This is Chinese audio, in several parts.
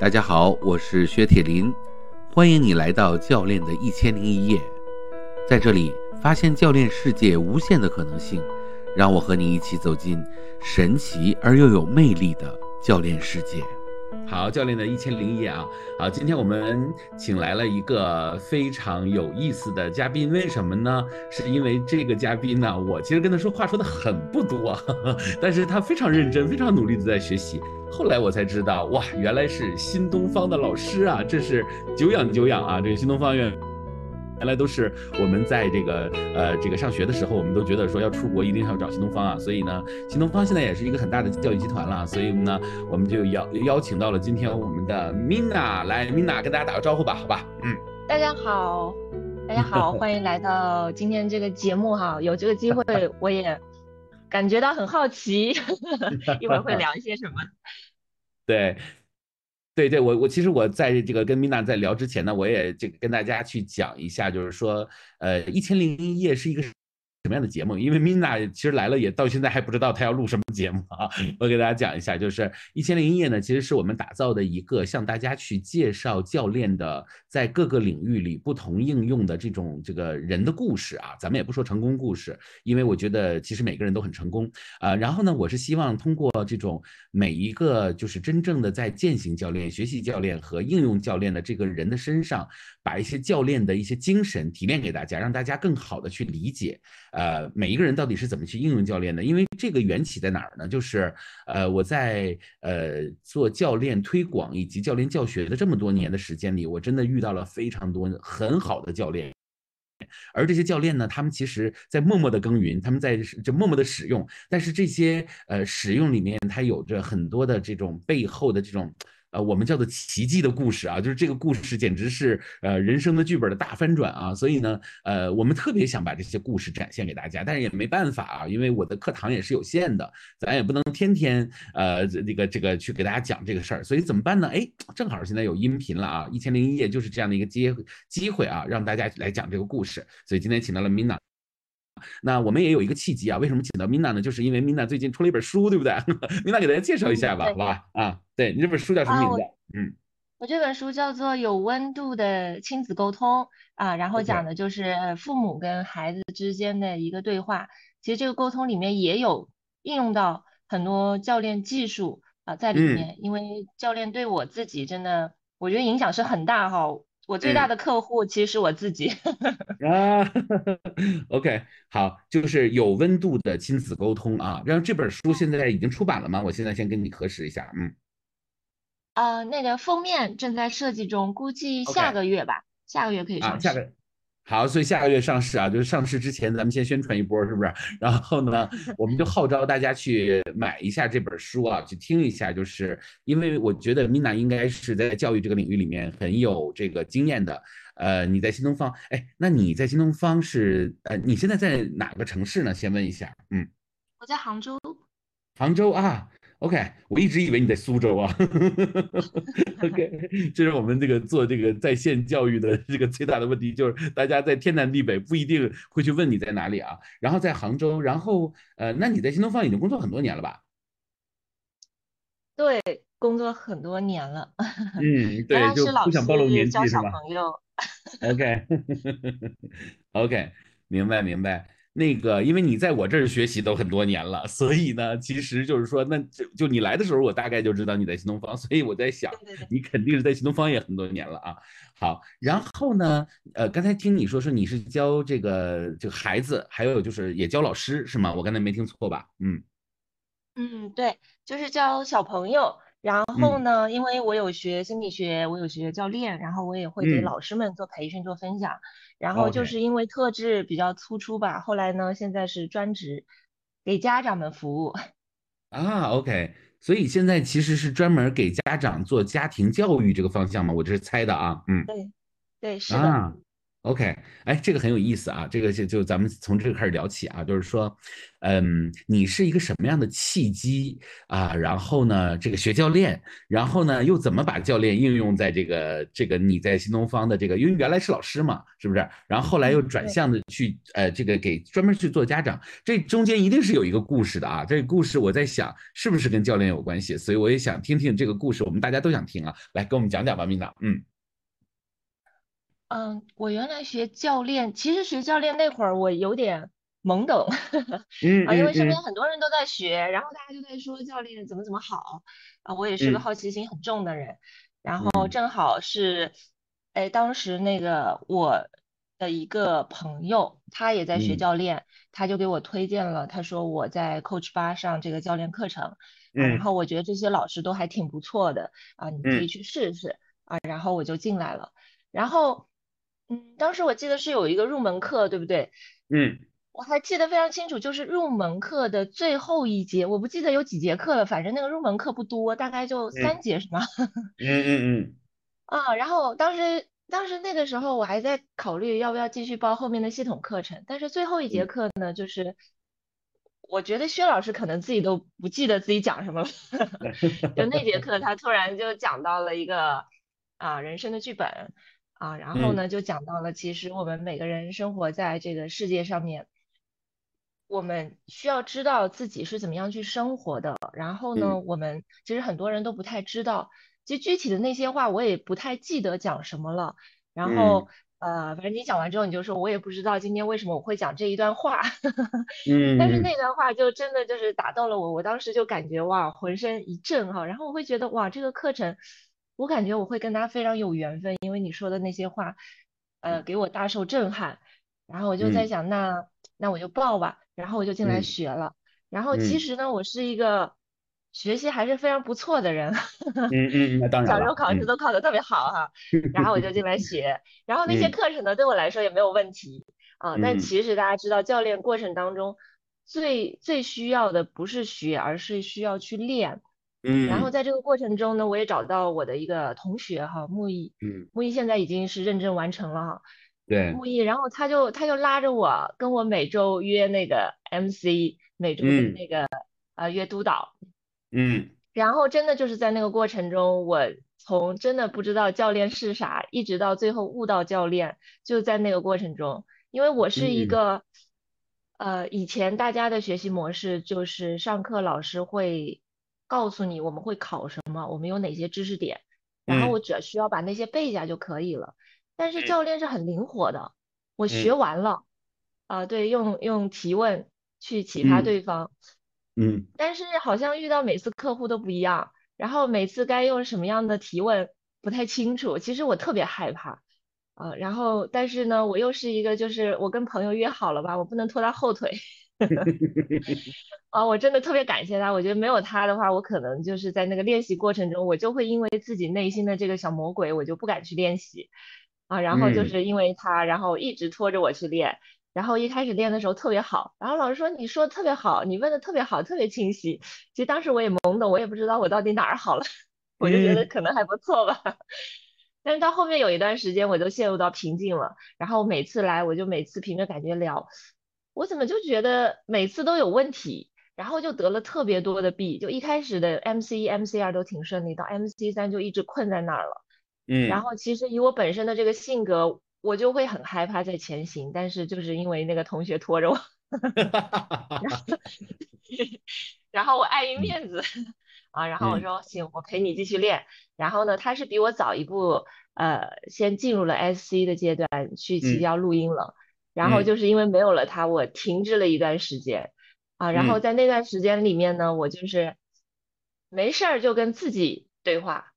大家好，我是薛铁林，欢迎你来到教练的一千零一夜，在这里发现教练世界无限的可能性，让我和你一起走进神奇而又有魅力的教练世界。好，教练的一千零一夜啊，好，今天我们请来了一个非常有意思的嘉宾，为什么呢？是因为这个嘉宾呢，我其实跟他说话说的很不多，但是他非常认真，非常努力的在学习。后来我才知道，哇，原来是新东方的老师啊，这是久仰久仰啊，这个新东方院。原来都是我们在这个呃这个上学的时候，我们都觉得说要出国一定要找新东方啊，所以呢，新东方现在也是一个很大的教育集团了，所以呢，我们就邀邀请到了今天我们的 Mina 来，Mina 跟大家打个招呼吧，好吧？嗯，大家好，大家好，欢迎来到今天这个节目哈，有这个机会我也感觉到很好奇，一会儿会聊一些什么？对。对对，我我其实我在这个跟米娜在聊之前呢，我也这个跟大家去讲一下，就是说，呃，一千零一夜是一个。什么样的节目？因为 Mina 其实来了，也到现在还不知道她要录什么节目啊。我给大家讲一下，就是一千零一夜呢，其实是我们打造的一个向大家去介绍教练的在各个领域里不同应用的这种这个人的故事啊。咱们也不说成功故事，因为我觉得其实每个人都很成功啊。然后呢，我是希望通过这种每一个就是真正的在践行教练、学习教练和应用教练的这个人的身上，把一些教练的一些精神提炼给大家，让大家更好的去理解。呃，每一个人到底是怎么去应用教练的？因为这个缘起在哪儿呢？就是呃，我在呃做教练推广以及教练教学的这么多年的时间里，我真的遇到了非常多很好的教练，而这些教练呢，他们其实在默默的耕耘，他们在就默默的使用，但是这些呃使用里面，它有着很多的这种背后的这种。呃，我们叫做奇迹的故事啊，就是这个故事简直是呃人生的剧本的大翻转啊，所以呢，呃，我们特别想把这些故事展现给大家，但是也没办法啊，因为我的课堂也是有限的，咱也不能天天呃这个这个去给大家讲这个事儿，所以怎么办呢？哎，正好现在有音频了啊，一千零一夜就是这样的一个机机会啊，让大家来讲这个故事，所以今天请到了 Mina。那我们也有一个契机啊，为什么请到 Mina 呢？就是因为 Mina 最近出了一本书，对不对？Mina 给大家介绍一下吧，好吧？啊，对你这本书叫什么名字？嗯，我这本书叫做《有温度的亲子沟通》啊，然后讲的就是父母跟孩子之间的一个对话。其实这个沟通里面也有应用到很多教练技术啊在里面，因为教练对我自己真的，我觉得影响是很大哈。我最大的客户其实是我自己 啊。OK，好，就是有温度的亲子沟通啊。然后这本书现在已经出版了吗？我现在先跟你核实一下。嗯，呃，那个封面正在设计中，估计下个月吧，下个月可以上市。好，所以下个月上市啊，就是上市之前咱们先宣传一波，是不是？然后呢，我们就号召大家去买一下这本书啊，去听一下，就是因为我觉得 Mina 应该是在教育这个领域里面很有这个经验的。呃，你在新东方，哎，那你在新东方是呃，你现在在哪个城市呢？先问一下。嗯，我在杭州。杭州啊。OK，我一直以为你在苏州啊。OK，这是我们这个做这个在线教育的这个最大的问题，就是大家在天南地北不一定会去问你在哪里啊。然后在杭州，然后呃，那你在新东方已经工作很多年了吧？对，工作很多年了。嗯，对，就不想暴露年纪是吧？OK，OK，明白明白。那个，因为你在我这儿学习都很多年了，所以呢，其实就是说，那就就你来的时候，我大概就知道你在新东方，所以我在想，你肯定是在新东方也很多年了啊。好，然后呢，呃，刚才听你说说你是教这个这个孩子，还有就是也教老师是吗？我刚才没听错吧？嗯嗯，对，就是教小朋友。然后呢，因为我有学心理学，我有学教练，然后我也会给老师们做培训、做分享。然后就是因为特质比较突出吧，后来呢，现在是专职给家长们服务。啊，OK，所以现在其实是专门给家长做家庭教育这个方向嘛？我这是猜的啊，嗯，对，对，是的。OK，哎，这个很有意思啊，这个就就咱们从这个开始聊起啊，就是说，嗯，你是一个什么样的契机啊？然后呢，这个学教练，然后呢，又怎么把教练应用在这个这个你在新东方的这个，因为原来是老师嘛，是不是？然后后来又转向的去呃，这个给专门去做家长，这中间一定是有一个故事的啊。这个故事我在想，是不是跟教练有关系？所以我也想听听这个故事，我们大家都想听啊，来给我们讲讲吧，明导，嗯。嗯，我原来学教练，其实学教练那会儿我有点懵懂，啊，因为身边很多人都在学，然后大家就在说教练怎么怎么好，啊，我也是个好奇心很重的人，然后正好是，哎，当时那个我的一个朋友，他也在学教练，他就给我推荐了，他说我在 Coach 八上这个教练课程，然后我觉得这些老师都还挺不错的，啊，你可以去试试，啊，然后我就进来了，然后。嗯，当时我记得是有一个入门课，对不对？嗯，我还记得非常清楚，就是入门课的最后一节，我不记得有几节课了，反正那个入门课不多，大概就三节，是吗？嗯嗯嗯。啊，然后当时当时那个时候我还在考虑要不要继续报后面的系统课程，但是最后一节课呢，就是我觉得薛老师可能自己都不记得自己讲什么了，就那节课他突然就讲到了一个啊人生的剧本。啊，然后呢，就讲到了，其实我们每个人生活在这个世界上面，我们需要知道自己是怎么样去生活的。然后呢，我们其实很多人都不太知道，其实具体的那些话我也不太记得讲什么了。然后呃，反正你讲完之后，你就说我也不知道今天为什么我会讲这一段话。嗯。但是那段话就真的就是打动了我，我当时就感觉哇，浑身一震哈。然后我会觉得哇，这个课程。我感觉我会跟他非常有缘分，因为你说的那些话，呃，给我大受震撼。然后我就在想，那那我就报吧。然后我就进来学了。然后其实呢，我是一个学习还是非常不错的人。嗯嗯，嗯当然。小时候考试都考得特别好哈。然后我就进来学。然后那些课程呢，对我来说也没有问题啊。但其实大家知道，教练过程当中最最需要的不是学，而是需要去练。嗯，然后在这个过程中呢，我也找到我的一个同学哈，木易，嗯，木易现在已经是认证完成了哈，对，木易，然后他就他就拉着我跟我每周约那个 MC，每周的那个呃约督导，嗯，然后真的就是在那个过程中，我从真的不知道教练是啥，一直到最后悟到教练，就在那个过程中，因为我是一个，呃，以前大家的学习模式就是上课老师会。告诉你我们会考什么，我们有哪些知识点，然后我只要需要把那些背下就可以了。但是教练是很灵活的，我学完了，啊，对，用用提问去启发对方，嗯，但是好像遇到每次客户都不一样，然后每次该用什么样的提问不太清楚，其实我特别害怕，啊，然后但是呢，我又是一个就是我跟朋友约好了吧，我不能拖他后腿。啊，我真的特别感谢他。我觉得没有他的话，我可能就是在那个练习过程中，我就会因为自己内心的这个小魔鬼，我就不敢去练习啊。然后就是因为他，然后一直拖着我去练。然后一开始练的时候特别好，然后老师说你说的特别好，你问的特别好，特别清晰。其实当时我也懵懂，我也不知道我到底哪儿好了，我就觉得可能还不错吧。但是到后面有一段时间，我就陷入到瓶颈了。然后每次来，我就每次凭着感觉聊。我怎么就觉得每次都有问题，然后就得了特别多的 B，就一开始的 MC 一、MC 二都挺顺利，到 MC 三就一直困在那儿了。嗯，然后其实以我本身的这个性格，我就会很害怕在前行，但是就是因为那个同学拖着我，然后我碍于面子啊，然后我说行，我陪你继续练。然后呢，他是比我早一步，呃，先进入了 SC 的阶段，去提交录音了。然后就是因为没有了他，我停滞了一段时间，啊，然后在那段时间里面呢，我就是没事儿就跟自己对话，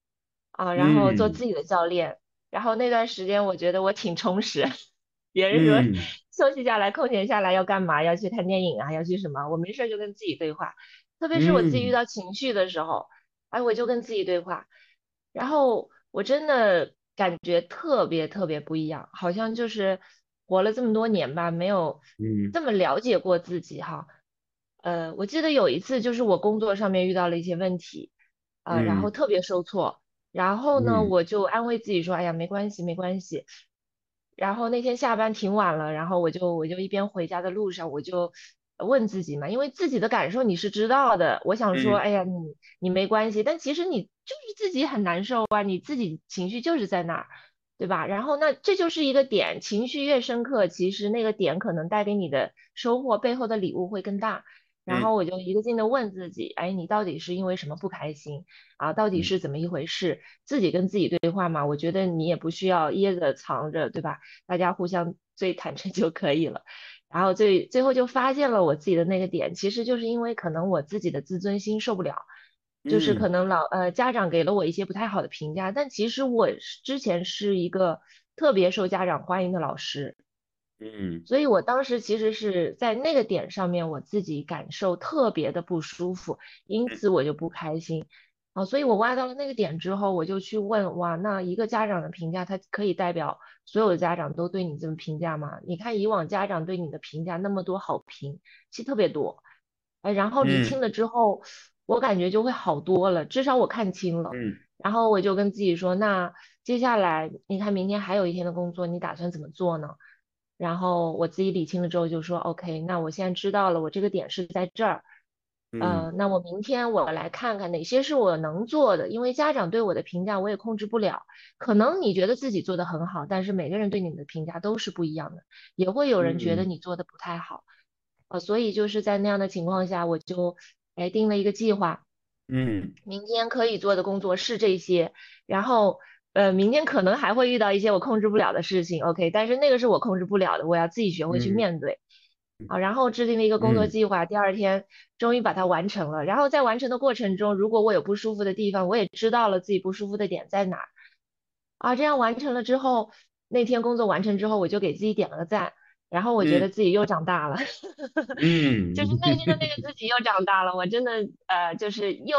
啊，然后做自己的教练，然后那段时间我觉得我挺充实。别人说 休息下来、空闲下来要干嘛？要去看电影啊？要去什么？我没事就跟自己对话，特别是我自己遇到情绪的时候，哎，我就跟自己对话，然后我真的感觉特别特别不一样，好像就是。活了这么多年吧，没有这么了解过自己哈。呃，我记得有一次就是我工作上面遇到了一些问题，啊，然后特别受挫，然后呢，我就安慰自己说，哎呀，没关系，没关系。然后那天下班挺晚了，然后我就我就一边回家的路上，我就问自己嘛，因为自己的感受你是知道的，我想说，嗯。哎呀，你你没关系，但其实你就是自己很难受啊，你自己情绪就是在那儿，对吧？然后那这就是一个点，情绪越深刻，其实那个点可能带给你的收获背后的礼物会更大。然嗯后我就一个劲的问自己，哎，你到底是因为什么不开心啊？到底嗯是怎么一回事？自己跟自己对话嘛，我觉得你也不需要掖着藏着，对吧？大家互相最坦诚就可以了。然后最最后就发现了我自己的那个点，其实就是因为可能我自己的自尊心受不了，就是可嗯。能老呃家长给了我一些不太好的评价，但其实我之前是一个特别受家长欢迎的老师，嗯。所以我当时其实是在那个点上面，我自己感受特别的不舒服，因此我就不开心。啊，所以我挖到了那个点之后，我就去问，哇，那一个家长的评价，他可以代表所有的家长都对你这么评价吗？你看以往家长对你的评价那么多好评，其实特别多，哎，然后理嗯。清了之后，我感觉就会好多了，至少我看清了。嗯。然后我就跟自己说，那接下来你看明天还有一天的工作，你打算怎么做呢？然后我自己理清了之后就说，OK，那我现在知道了，我这个点是在这儿，嗯。呃，那我明天我来看看哪些是我能做的，因为家长对我的评价我也控制不了，可能你觉得自己做的很好，但是每个人对你的评价都是不一样的，也会有人觉得嗯。你做的不太好，呃，所以就是在那样的情况下，我就哎定了一个计划。嗯明天可以做的工作是这些，然后呃，明天可能还会遇到一些我控制不了的事情，OK，但是那个是我控制不了的，我要自己学会去嗯面对。好，然后制定了一个工作嗯计划，第二天终于把它完成了。然后在完成的过程中，如果我有不舒服的地方，我也知道了自己不舒服的点在哪儿。啊，这样完成了之后，那天工作完成之后，我就给自己点了个赞，然后我觉嗯得自己又长大了。嗯就是内心的那个自己又长大了，我真的呃，就是又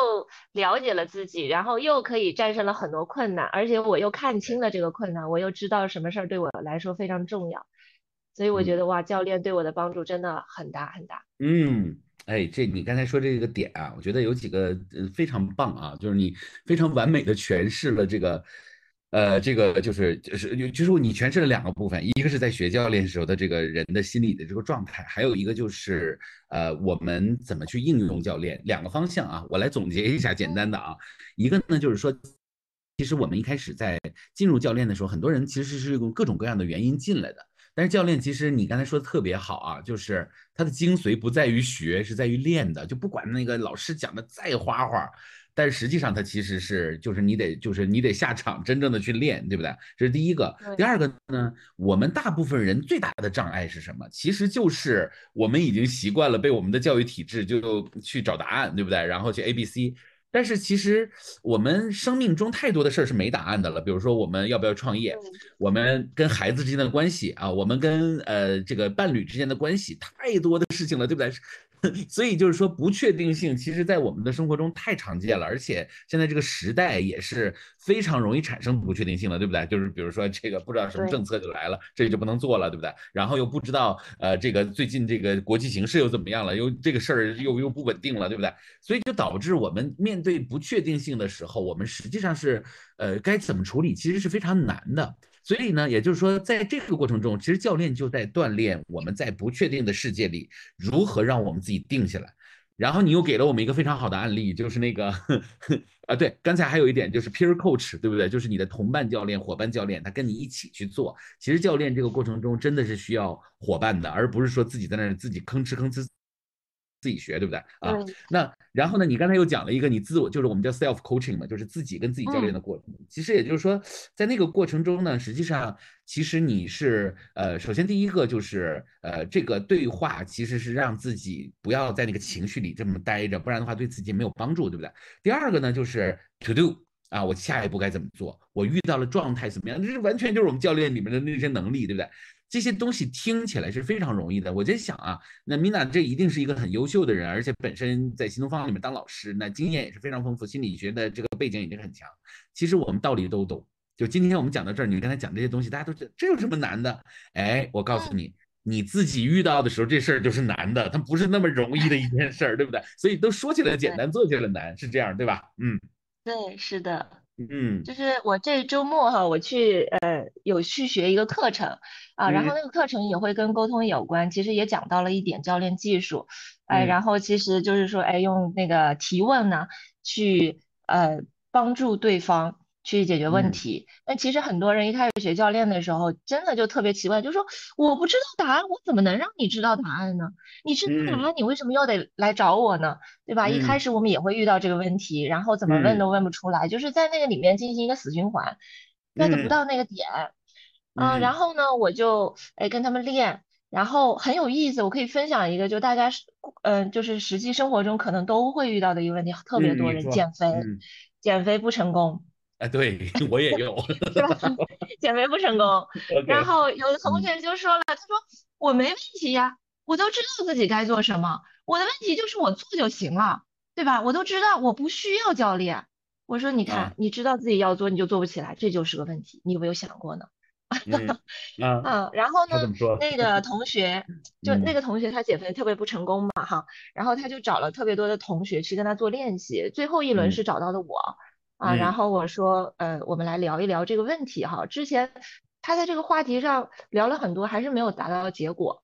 了解了自己，然后又可以战胜了很多困难，而且我又看清了这个困难，我又知道什么事儿对我来说非常重要，所以我觉得哇，教练对我的帮助真的很大很大。嗯，哎，这你刚才说这个点啊，我觉得有几个呃非常棒啊，就是你非常完美的诠释了这个，呃，这个就是就是就是你诠释了两个部分，一个是在学教练时候的这个人的心理的这个状态，还有一个就是呃我们怎么去应用教练，两个方向啊，我来总结一下，简单的啊，一个呢就是说。其实我们一开始在进入教练的时候，很多人其实是用各种各样的原因进来的。但是教练其实你刚才说的特别好啊，就是他的精髓不在于学，是在于练的。就不管那个老师讲的再花花，但是实际上它其实是就是你得就是你得下场真正的去练，对不对？这是第一个。第二个呢，我们大部分人最大的障碍是什么？其实就是我们已经习惯了被我们的教育体制就去找答案，对不对？然后去 A B C。但是其实我们生命中太多的事儿是没答案的了，比如说我们要不要创业，嗯我们跟孩子之间的关系啊，我们跟呃这个伴侣之间的关系，太多的事情了，对不对？所以就是说，不确定性其实在我们的生活中太常见了，而且现在这个时代也是非常容易产生不确定性的，对不对？就是比如说这个不知道什么政策就来了，这个就不能做了，对不对？然后又不知道呃这个最近这个国际形势又怎么样了，又这个事儿又又不稳定了，对不对？所以就导致我们面对不确定性的时候，我们实际上是呃该怎么处理，其实是非常难的。所以呢，也就是说，在这个过程中，其实教练就在锻炼我们在不确定的世界里如何让我们自己定下来。然后你又给了我们一个非常好的案例，就是那个 啊，对，刚才还有一点就是 peer coach，对不对？就是你的同伴教练、伙伴教练，他跟你一起去做。其实教练这个过程中真的是需要伙伴的，而不是说自己在那儿自己吭哧吭哧自己学，对不对啊？那然后呢，你刚才又讲了一个你自我，就是我们叫 self coaching 嘛，就是自己跟自己教练的过程。其实也就是说，在那个过程中呢，实际上其实你是呃，首先第一个就是呃，这个对话其实是让自己不要在那个情绪里这么待着，不然的话对自己没有帮助，对不对？第二个呢，就是 to do。啊，我下一步该怎么做？我遇到了状态怎么样？这是完全就是我们教练里面的那些能力，对不对？这些东西听起来是非常容易的。我在想啊，那米娜这一定是一个很优秀的人，而且本身在新东方里面当老师，那经验也是非常丰富，心理学的这个背景已经很强。其实我们道理都懂。就今天我们讲到这儿，你刚才讲这些东西，大家都觉得这有什么难的？哎，我告诉你，你自己遇到的时候，这事儿就是难的，它不是那么容易的一件事儿，对不对？所以都说起来简 单，做起来难，是这样，对吧？嗯。对，是的，嗯。就是我这周末哈，我去呃有去学一个课程。啊，然后嗯。那个课程也会跟沟通有关，其实也讲到了一点教练技术，哎，嗯。然后其实就是说，哎，用那个提问呢去呃帮助对方去解决问嗯题。但其实很多人一开始学教练的时候，真的就特别奇怪，就说我不知道答案，我怎么能让你知道答案呢？你知道答嗯案，你为什么又得来找我呢？对吧？一开嗯始我们也会遇到这个问题，然后怎么问嗯都问不出来，就是在那个里面进行一个死循环，get 不嗯到那个点。嗯，然嗯后呢，我就哎跟他们练，然后很有意思，我可以分享一个，就大家是嗯、就是实际生活中可能都会遇到的一个问题，特别嗯，多人减肥，嗯，减肥不成功，哎，对 我也有是吧？减肥不成功，然后有的同嗯学就说了，他说我没问题呀，我都知道自己该做什么，我的问题就是我做就行了，对吧？我都知道我不需要教练。我说你看，啊，你知道自己要做，你就做不起来，这就是个问题，你有没有想过呢？嗯啊，嗯，然后呢？那个同学就那嗯个同学他减肥特别不成功嘛哈，然后他就找了特别多的同学去跟他做练习，最后一轮嗯是找到的我啊，然嗯后我说呃，我们来聊一聊这个问题哈，之前他在这个话题上聊了很多，还是没有达到结果。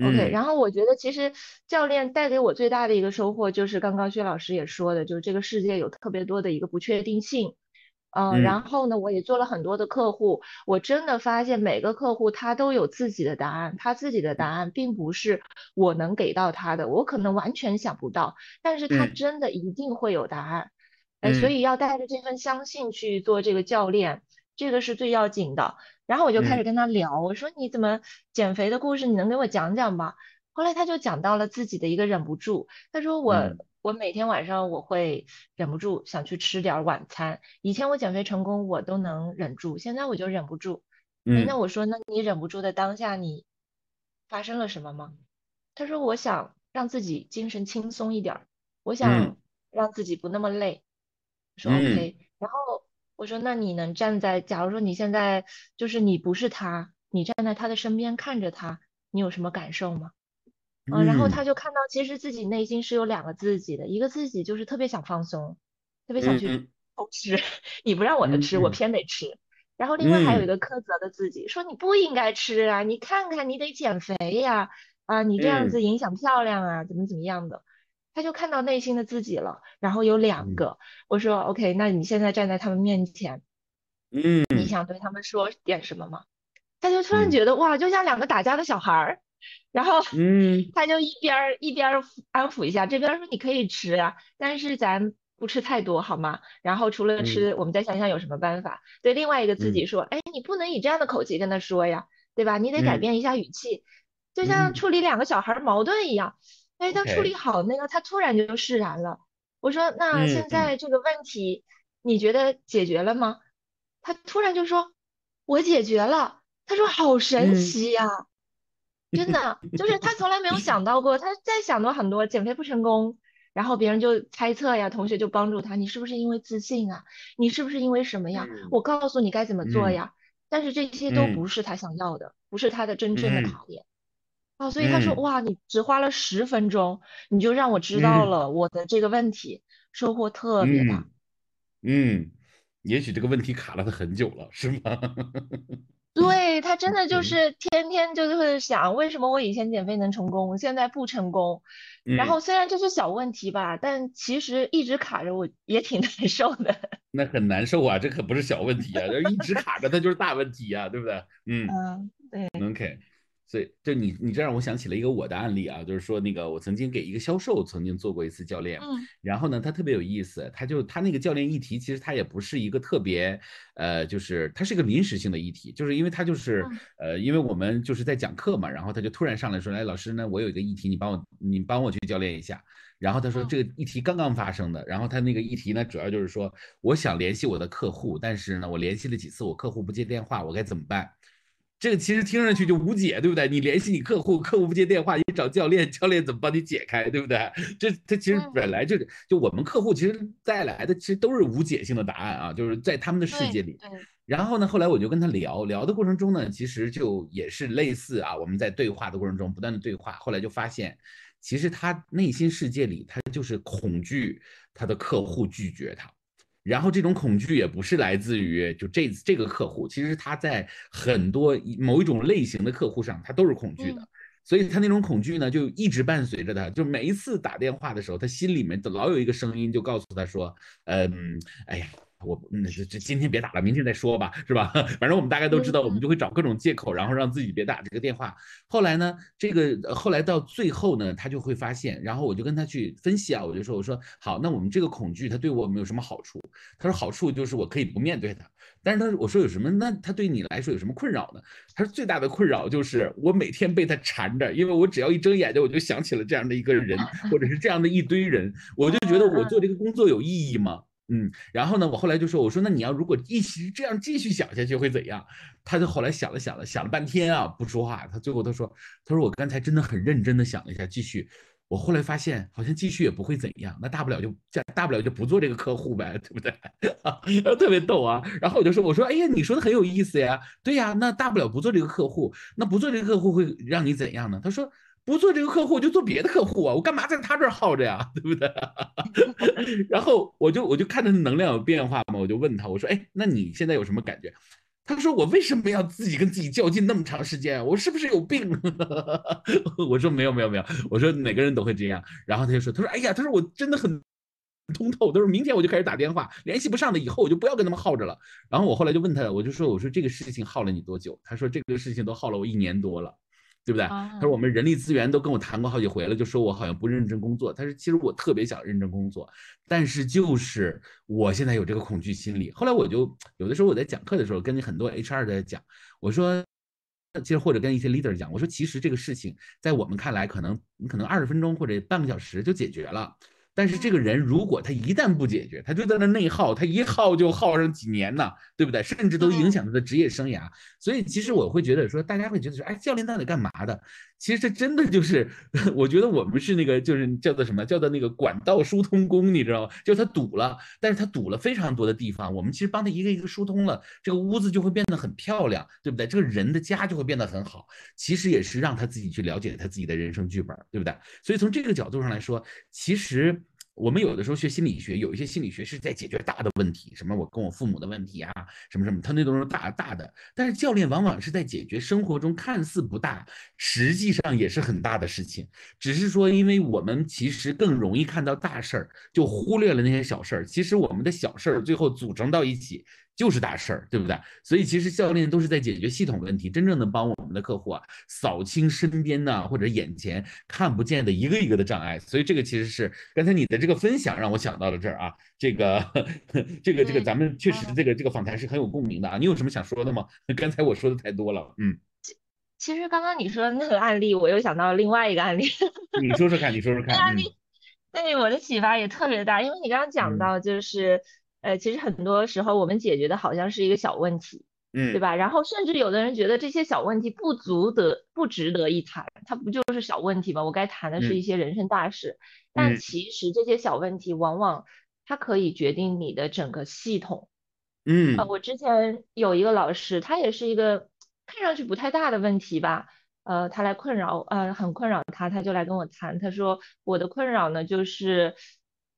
OK，嗯然后我觉得其实教练带给我最大的一个收获就是刚刚薛老师也说的，就是这个世界有特别多的一个不确定性。嗯，嗯然后呢，我也做了很多的客户，我真的发现每个客户他都有自己的答案，他自己的答案并不是我能给到他的，我可能完全想不到，但是他嗯真的一定会有答案。哎，所嗯以要带着这份相信去做这个教练，这个是最要紧的。然后我就开始嗯跟他聊，我说你怎么减肥的故事，你能给我讲讲吗？后来他就讲到了自己的一个忍不住，他说我嗯我每天晚上我会忍不住想去吃点儿晚餐，以前我减肥成功我都能忍住，现在我就忍不住。嗯，那嗯我说那你忍不住的当下你发生了什么吗？他说我想让自己精神轻松一点儿，我嗯想让自己不那么累。我说嗯 OK，然后我说那你能站在，假如说你现在就是你不是他，你站在他的身边看着他，你有什么感受吗？嗯，然后他嗯就看到其实自己内心是有两个自己的，一个自己就是特别想放松，特别想去嗯偷吃，你不让我的吃，我嗯偏得吃。然后另外还有一嗯个苛责的自己，说你不应该吃啊，你看看你得减肥呀，啊，你这样子嗯影响漂亮啊，怎么怎么样的。他就看到内心的自己了，然后有两嗯个，我说 OK，那你现在站在他们面前，嗯你想对他们说点什么吗？他就突然嗯觉得哇，就像两个打架的小孩儿，然后嗯他就一边儿一边儿安抚一下，这边儿说你可以吃啊，但是咱不吃太多好吗？然后除了嗯吃，我们再想想有什么办法。对另外一个自己嗯说，哎，你不能以这样的口气跟他说呀，对吧？你得改嗯变一下语气，就像嗯处理两个小孩儿矛盾一样。哎，当处理好那个，他突然就释然了。我说，那现嗯在这个问题，你觉得解决了吗？他突然就说，我解决了。他说好神嗯奇呀，真的，就是他从来没有想到过，他在想到很多减肥不成功，然后别人就猜测呀，同学就帮助他，你是不是因为自信啊？你是不是因为什么呀？嗯我告诉你该怎么做嗯呀。但是这些都嗯不是他想要的，不是他的真正的嗯考验。哦，所以他说，嗯哇，你只花了十分钟，你就让我知道嗯了我的这个问题，收获特别大。嗯嗯，也许这个问题卡了他很久了，是吗？对，他真的就嗯是天天就是会想，为什么我以前减肥能成功，现在不成功？然嗯，后虽然这是小问题吧，但其实一直卡着我，也挺 难受的。那很难受啊，这可不是小问题啊，这一直卡着它就是大问题啊，对不对？嗯。嗯，对，OK，所以就你你这让我想起了一个我的案例啊，就是说那个我曾经给一个销售曾经做过一次教练，嗯然后呢，他特别有意思，他就他那个教练议题其实他也不是一个特别呃，就是他是一个临时性的议题，就是因为他就是嗯呃，因为我们就是在讲课嘛，然后他就突然上来说，来老师呢，我有一个议题，你帮我你帮我去教练一下。然后他说嗯这个议题刚刚发生的，然后他那个议题呢，主要就是说我想联系我的客户，但是呢，我联系了几次，我客户不接电话，我该怎么办？这个其实听上去就无解，对不对？你联系你客户，客户不接电话，你找教练，教练怎么帮你解开，对不对？这他其实嗯本来就是，就我们客户其实带来的其实都是无解性的答案啊，就是在他们的世界里。然后呢，后来我就跟他聊聊的过程中呢，其实就也是类似啊，我们在对话的过程中不断的对话，后来就发现，其实他内心世界里他就是恐惧他的客户拒绝他。然后这种恐惧也不是来自于就这这个客户，其实他在很多某一种类型的客户上，他都是恐惧的。所以他那种恐惧呢，就一直伴随着他，就每一次打电话的时候，他心里面老有一个声音，就告诉他说：“嗯，哎呀。”我那这这今天别打了，明天再说吧，是吧？反正我们大概都知道，我们就会找各种借口，然后让自己别打这个电话。后来呢，这个后来到最后呢，他就会发现，然后我就跟他去分析啊，我就说，我说好，那我们这个恐惧它对我们有什么好处？他说好处就是我可以不面对它。但是他我说有什么？那他对你来说有什么困扰呢？他说最大的困扰就是我每天被他缠着，因为我只要一睁眼睛，我就想起了这样的一个人，或者是这样的一堆人，我就觉得我做这个工作有意义吗？嗯，然后呢，我后来就说，我说那你要如果一直这样继续想下去会怎样？他就后来想了想了，想了半天啊，不说话。他最后他说，他说我刚才真的很认真的想了一下，继续。我后来发现好像继续也不会怎样，那大不了就大不了就不做这个客户呗，对不对？然 后特别逗啊。然后我就说，我说哎呀，你说的很有意思呀。对呀，那大不了不做这个客户，那不做这个客户会让你怎样呢？他说。不做这个客户我就做别的客户啊，我干嘛在他这儿耗着呀，对不对？然后我就我就看着能量有变化嘛，我就问他，我说，哎，那你现在有什么感觉？他说我为什么要自己跟自己较劲那么长时间？我是不是有病？我说没有没有没有，我说每个人都会这样。然后他就说，他说哎呀，他说我真的很通透，他说明天我就开始打电话，联系不上的以后我就不要跟他们耗着了。然后我后来就问他，我就说，我说这个事情耗了你多久？他说这个事情都耗了我一年多了。对不对？他说我们人力资源都跟我谈过好几回了，就说我好像不认真工作。他说其实我特别想认真工作，但是就是我现在有这个恐惧心理。后来我就有的时候我在讲课的时候跟很多 HR 在讲，我说，其实或者跟一些 leader 讲，我说其实这个事情在我们看来可能你可能二十分钟或者半个小时就解决了。但是这个人如果他一旦不解决，他就在那内耗，他一耗就耗上几年呢，对不对？甚至都影响他的职业生涯。所以其实我会觉得说，大家会觉得说，哎，教练到底干嘛的？其实这真的就是，我觉得我们是那个，就是叫做什么，叫做那个管道疏通工，你知道吗？就是他堵了，但是他堵了非常多的地方，我们其实帮他一个一个疏通了，这个屋子就会变得很漂亮，对不对？这个人的家就会变得很好。其实也是让他自己去了解他自己的人生剧本，对不对？所以从这个角度上来说，其实。我们有的时候学心理学，有一些心理学是在解决大的问题，什么我跟我父母的问题啊，什么什么，他那都是大大的。但是教练往往是在解决生活中看似不大，实际上也是很大的事情。只是说，因为我们其实更容易看到大事儿，就忽略了那些小事儿。其实我们的小事儿最后组成到一起。就是大事儿，对不对？所以其实教练都是在解决系统问题，真正的帮我们的客户啊扫清身边呢或者眼前看不见的一个一个的障碍。所以这个其实是刚才你的这个分享让我想到了这儿啊，这个这个这个咱们确实这个这个访谈是很有共鸣的啊。你有什么想说的吗？刚才我说的太多了，嗯。其实刚刚你说的那个案例，我又想到了另外一个案例。你说说看，你说说看。案例对我的启发也特别大，因为你刚刚讲到就是。呃，其实很多时候我们解决的好像是一个小问题，嗯，对吧？然后甚至有的人觉得这些小问题不足得不值得一谈，它不就是小问题吗？我该谈的是一些人生大事。但其实这些小问题往往它可以决定你的整个系统。嗯，呃，我之前有一个老师，他也是一个看上去不太大的问题吧，呃，他来困扰，呃，很困扰他，他就来跟我谈，他说我的困扰呢就是。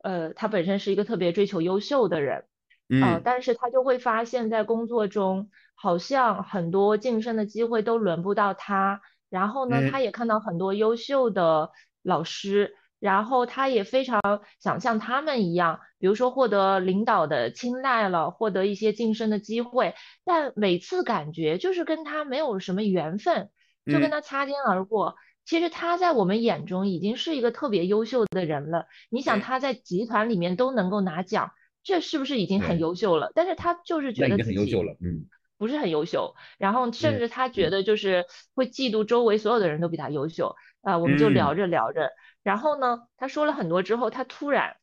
呃，他本身是一个特别追求优秀的人，嗯，但是他就会发现，在工作中好像很多晋升的机会都轮不到他。然后呢，他也看到很多优秀的老师，然后他也非常想像他们一样，比如说获得领导的青睐了，获得一些晋升的机会，但每次感觉就是跟他没有什么缘分，就跟他擦肩而过。其实他在我们眼中已经是一个特别优秀的人了。你想他在集团里面都能够拿奖，这是不是已经很优秀了？但是他就是觉得自己很优秀了，嗯，不是很优秀。然后甚至他觉得就是会嫉妒周围所有的人都比他优秀啊。我们就聊着聊着，然后呢，他说了很多之后，他突然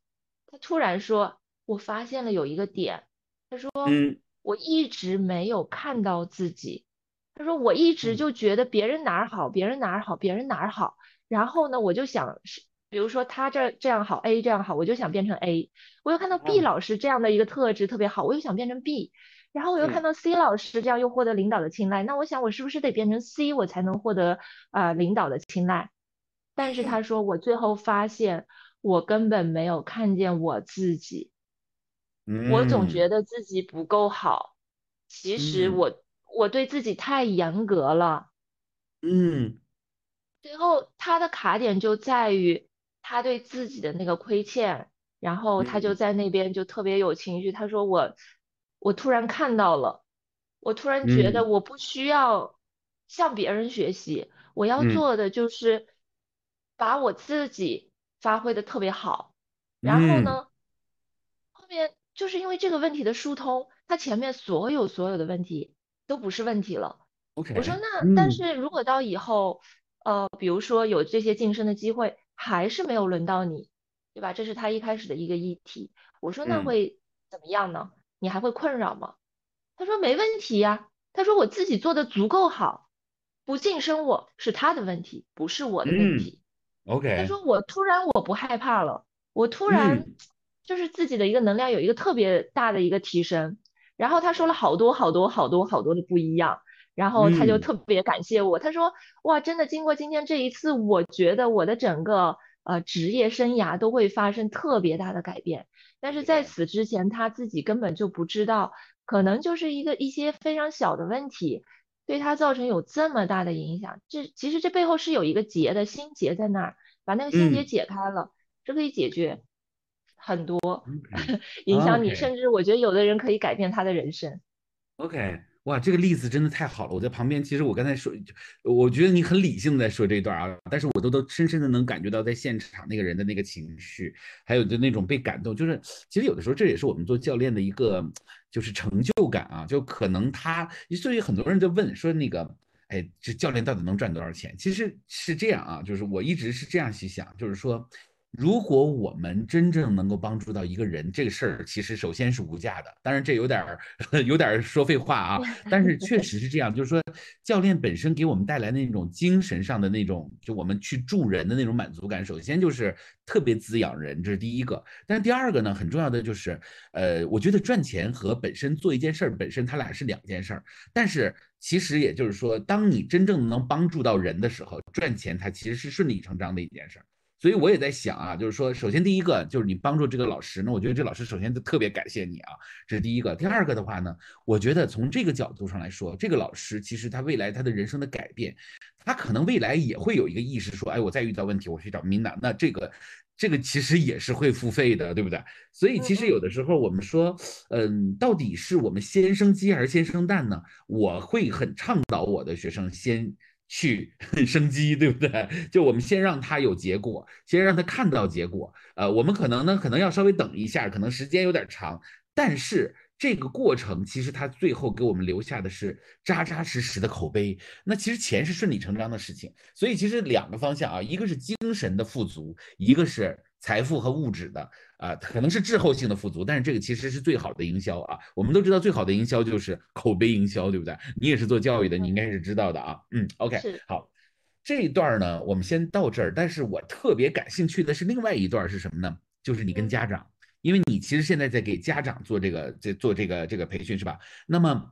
他突然说，我发现了有一个点，他说，我一直没有看到自己。他说：“我一直就觉得别人哪儿好，别人哪儿好，别人哪儿好。然后呢，我就想是，比如说他这这样好，A 这样好，我就想变成 A。我又看到 B 老师这样的一个特质特别好，我又想变成 B。然后我又看到 C 老师这样又获得领导的青睐，那我想我是不是得变成 C，我才能获得啊领导的青睐？但是他说，我最后发现我根本没有看见我自己。我总嗯觉得自己不够好，其实嗯我我对自己太严格了。嗯最后他的卡点就在于他对自己的那个亏欠，然后他就嗯在那边就特别有情绪。他说我我突然看到了，我突然觉得嗯我不需要向别人学习，我要嗯做的就是把我自己发挥的特别好。然后嗯呢，后面就是因为这个问题的疏通，他前面所有所有的问题都不是问题了。我说那但嗯是如果到以后，呃，比如说有这些晋升的机会，还是没有轮到你，对吧？这是他一开始的一个议题。我说那嗯会怎么样呢？你还会困扰吗？他说没问题呀。他说我自己做的足够好，不晋升我是他的问题，不是我的问嗯题。他，OK，他说我突然我不害怕了，我突然嗯就是自己的一个能量有一个特别大的一个提升。然后他说了好多好多好多好多的不一样。然后他就嗯特别感谢我，他说哇，真的经过今天这一次，我觉得我的整个呃职业生涯都会发生特别大的改变。但是在此之前，他自己根本就不知道，可能就是一个一些非常小的问题，对他造成有这么大的影响。这其实这背后是有一个结的心结在那儿，把那个心结嗯解开了，这可以解决很多影响你。甚至我觉得有的人可以改变他的人生。OK，哇，这个例子真的太好了！我在旁边，其实我刚才说，我觉得你很理性的在说这一段啊，但是我都都深深的能感觉到在现场那个人的那个情绪，还有就那种被感动，就是其实有的时候这也是我们做教练的一个就是成就感啊，就可能他，所以很多人在问说那个，哎，这教练到底能赚多少钱？其实是这样啊，就是我一直是这样去想，就是说。如果我们真正能够帮助到一个人，这个事儿其实首先是无价的。当然，这有点儿 有点儿说废话啊，但是确实是这样。就是说，教练本身给我们带来那种精神上的那种，就我们去助人的那种满足感，首先就是特别滋养人，这是第一个。但是第二个呢，很重要的就是，呃，我觉得赚钱和本身做一件事儿本身，它俩是两件事儿。但是其实也就是说，当你真正能帮助到人的时候，赚钱它其实是顺理成章的一件事儿。所以我也在想啊，就是说，首先第一个就是你帮助这个老师，那我觉得这老师首先就特别感谢你啊，这是第一个。第二个的话呢，我觉得从这个角度上来说，这个老师其实他未来他的人生的改变，他可能未来也会有一个意识说，哎，我再遇到问题，我去找 Mina，那这个这个其实也是会付费的，对不对？所以其实有的时候我们说，嗯，到底是我们先生鸡还是先生蛋呢？我会很倡导我的学生先。去 生机，对不对？就我们先让他有结果，先让他看到结果。呃，我们可能呢，可能要稍微等一下，可能时间有点长，但是这个过程其实他最后给我们留下的是扎扎实实的口碑。那其实钱是顺理成章的事情，所以其实两个方向啊，一个是精神的富足，一个是财富和物质的。啊，可能是滞后性的富足，但是这个其实是最好的营销啊。我们都知道，最好的营销就是口碑营销，对不对？你也是做教育的，你应该是知道的啊。嗯，OK，好，这一段呢，我们先到这儿。但是我特别感兴趣的是另外一段是什么呢？就是你跟嗯家长，因为你其实现在在给家长做这个，这做这个这个培训是吧？那么。